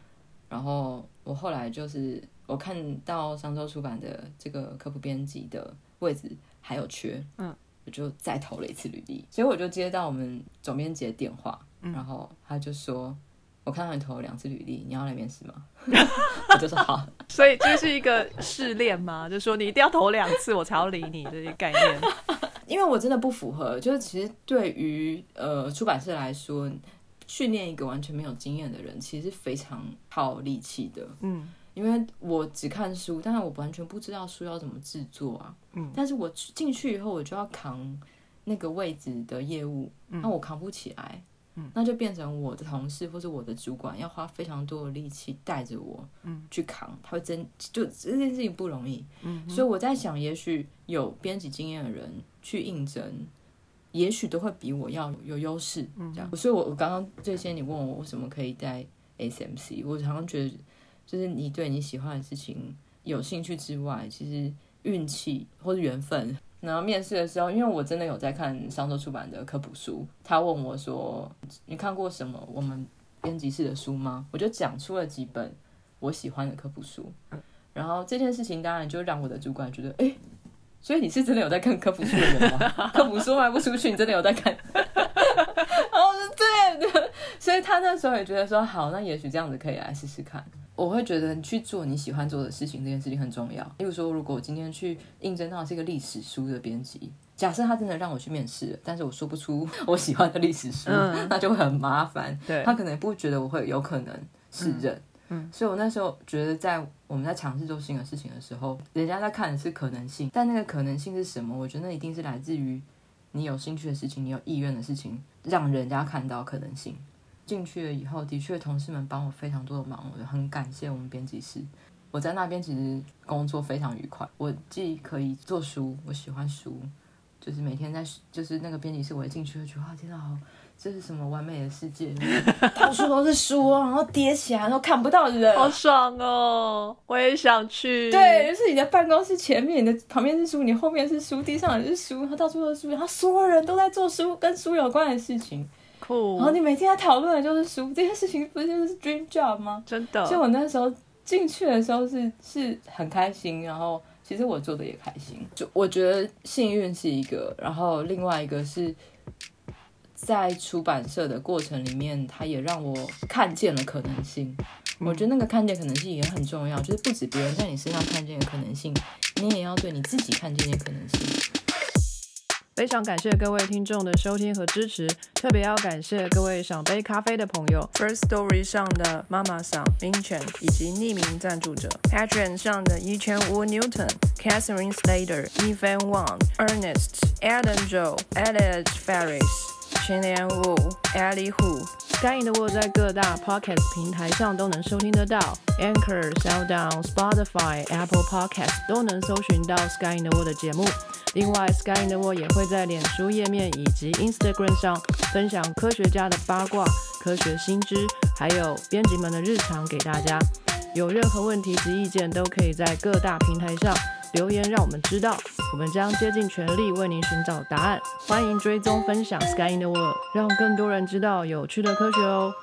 然后我后来就是我看到商周出版的这个科普编辑的位置还有缺，嗯。我就再投了一次履历，结果我就接到我们总编辑的电话，嗯然后他就说：“我看到你投了两次履历，你要来面试吗？” 我就说好。所以这是一个试炼吗？就是说你一定要投两次我才要理你这些概念。因为我真的不符合，就是其实对于呃出版社来说，训练一个完全没有经验的人，其实是非常耗力气的。嗯。因为我只看书，但是我完全不知道书要怎么制作啊。嗯，但是我进去以后，我就要扛那个位置的业务，那我扛不起来，嗯，那就变成我的同事或者我的主管要花非常多的力气带着我，嗯，去扛，他会真就这件事情不容易，嗯，所以我在想，也许有编辑经验的人去应征。也许都会比我要有优势，这样。所以我，我刚刚这些你问我为什么可以在 SMC，我常常觉得，就是你对你喜欢的事情有兴趣之外，其实运气或者缘分。然后面试的时候，因为我真的有在看商周出版的科普书，他问我说：“你看过什么我们编辑室的书吗？”我就讲出了几本我喜欢的科普书。然后这件事情当然就让我的主管觉得，哎、所以你是真的有在看科普书的人吗？科普书卖不出去，你真的有在看？然后我说对的，所以他那时候也觉得说，好，那也许这样子可以来试试看。我会觉得你去做你喜欢做的事情，这件事情很重要。例如说，如果我今天去应征到是一个历史书的编辑，假设他真的让我去面试，但是我说不出我喜欢的历史书，嗯那就会很麻烦。对他可能不会觉得我会有可能胜任。嗯嗯所以我那时候觉得，在我们在尝试做新的事情的时候，人家在看的是可能性，但那个可能性是什么？我觉得那一定是来自于你有兴趣的事情，你有意愿的事情，让人家看到可能性。进去了以后，的确同事们帮我非常多的忙，我很感谢我们编辑室。我在那边其实工作非常愉快，我既可以做书，我喜欢书，就是每天在就是那个编辑室，我一进去就觉得哇，天哪，好，这是什么完美的世界，到处都是书，然后叠起来然后看不到人，好爽哦！我也想去。对，就是你的办公室前面，你的旁边是书，你后面是书，地上也是书，然后到处都是书，然后所有人都在做书跟书有关的事情。酷。然后你每天在讨论的就是书，这件事情不就是 dream job 吗？真的。所以我那时候进去的时候是是很开心，然后其实我做的也开心。就我觉得幸运是一个，然后另外一个是在出版社的过程里面，它也让我看见了可能性。我觉得那个看见可能性也很重要，就是不止别人在你身上看见的可能性，你也要对你自己看见的可能性。非常感谢各位听众的收听和支持，特别要感谢各位赏杯咖啡的朋友，First Story 上的妈妈桑、明泉以及匿名赞助者，Patreon 上的一千五 Newton、Catherine Slater、Evan Wang、Ernest、Adam Joe、Alex Ferris。全联五，Ellie Hu，Sky in the World 在各大 Podcast 平台上都能收听得到，Anchor、SoundOn、Spotify、Apple Podcast 都能搜寻到 Sky in the World 的节目。另外，Sky in the World 也会在脸书页面以及 Instagram 上分享科学家的八卦、科学新知，还有编辑们的日常给大家。有任何问题及意见，都可以在各大平台上。留言让我们知道，我们将竭尽全力为您寻找答案。欢迎追踪分享 Sky in the World，让更多人知道有趣的科学哦。